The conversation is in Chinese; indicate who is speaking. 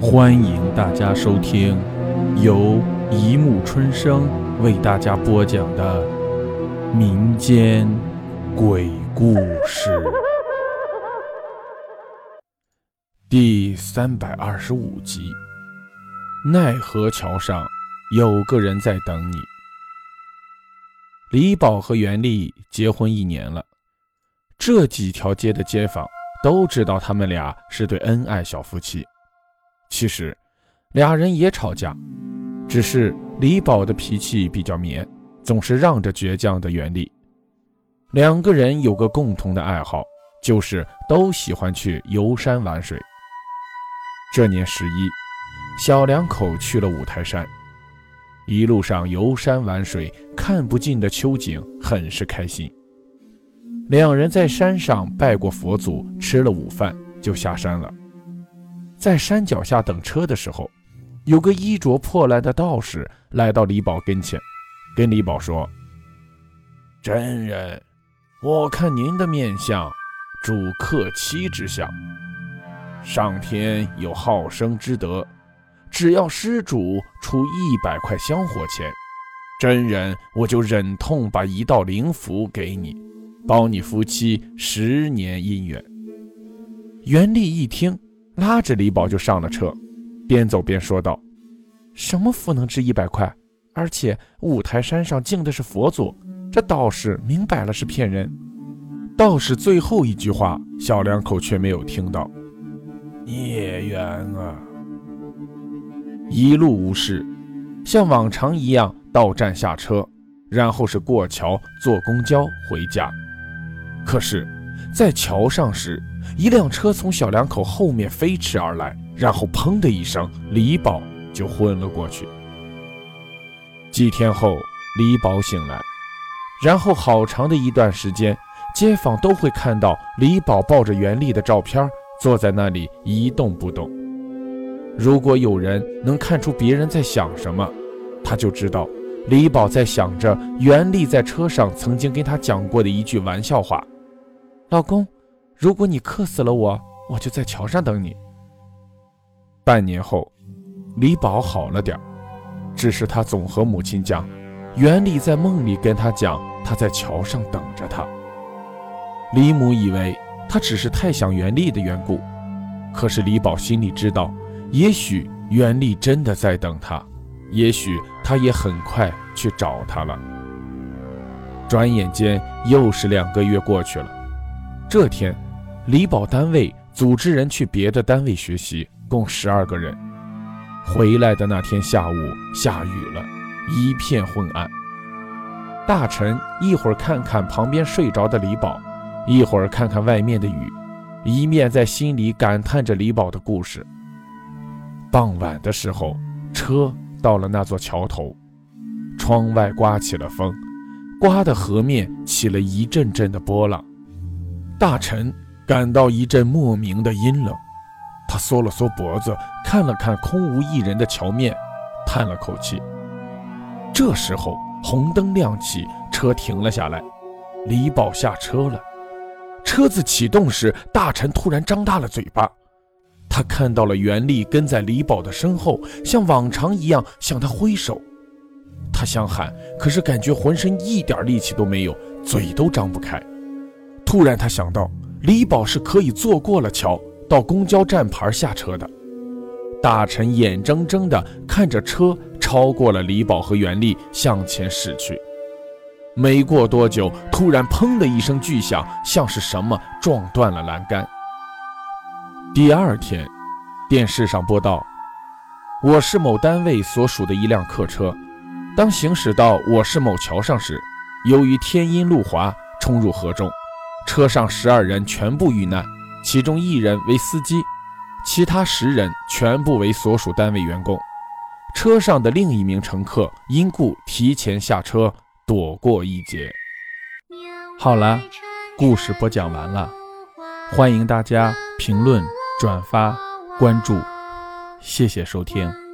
Speaker 1: 欢迎大家收听由一木春生为大家播讲的民间鬼故事第三百二十五集。奈何桥上有个人在等你。李宝和袁丽结婚一年了，这几条街的街坊都知道他们俩是对恩爱小夫妻。其实，俩人也吵架，只是李宝的脾气比较绵，总是让着倔强的袁丽。两个人有个共同的爱好，就是都喜欢去游山玩水。这年十一，小两口去了五台山。一路上游山玩水，看不尽的秋景，很是开心。两人在山上拜过佛祖，吃了午饭，就下山了。在山脚下等车的时候，有个衣着破烂的道士来到李宝跟前，跟李宝说：“真人，我看您的面相，主克妻之相。上天有好生之德。”只要施主出一百块香火钱，真人我就忍痛把一道灵符给你，保你夫妻十年姻缘。袁丽一听，拉着李宝就上了车，边走边说道：“什么符能值一百块？而且五台山上敬的是佛祖，这道士明摆了是骗人。”道士最后一句话，小两口却没有听到。孽缘啊！一路无事，像往常一样到站下车，然后是过桥坐公交回家。可是，在桥上时，一辆车从小两口后面飞驰而来，然后砰的一声，李宝就昏了过去。几天后，李宝醒来，然后好长的一段时间，街坊都会看到李宝抱着袁丽的照片，坐在那里一动不动。如果有人能看出别人在想什么，他就知道李宝在想着袁丽在车上曾经跟他讲过的一句玩笑话：“老公，如果你克死了我，我就在桥上等你。”半年后，李宝好了点只是他总和母亲讲，袁丽在梦里跟他讲他在桥上等着他。李母以为他只是太想袁丽的缘故，可是李宝心里知道。也许袁丽真的在等他，也许他也很快去找他了。转眼间又是两个月过去了。这天，李宝单位组织人去别的单位学习，共十二个人。回来的那天下午下雨了，一片昏暗。大臣一会儿看看旁边睡着的李宝，一会儿看看外面的雨，一面在心里感叹着李宝的故事。傍晚的时候，车到了那座桥头，窗外刮起了风，刮得河面起了一阵阵的波浪。大臣感到一阵莫名的阴冷，他缩了缩脖子，看了看空无一人的桥面，叹了口气。这时候，红灯亮起，车停了下来，李宝下车了。车子启动时，大臣突然张大了嘴巴。他看到了袁丽跟在李宝的身后，像往常一样向他挥手。他想喊，可是感觉浑身一点力气都没有，嘴都张不开。突然，他想到李宝是可以坐过了桥，到公交站牌下车的。大臣眼睁睁地看着车超过了李宝和袁丽，向前驶去。没过多久，突然砰的一声巨响，像是什么撞断了栏杆。第二天，电视上播道：“我市某单位所属的一辆客车，当行驶到我市某桥上时，由于天阴路滑，冲入河中，车上十二人全部遇难，其中一人为司机，其他十人全部为所属单位员工。车上的另一名乘客因故提前下车，躲过一劫。”好了，故事播讲完了，欢迎大家评论。转发关注，谢谢收听。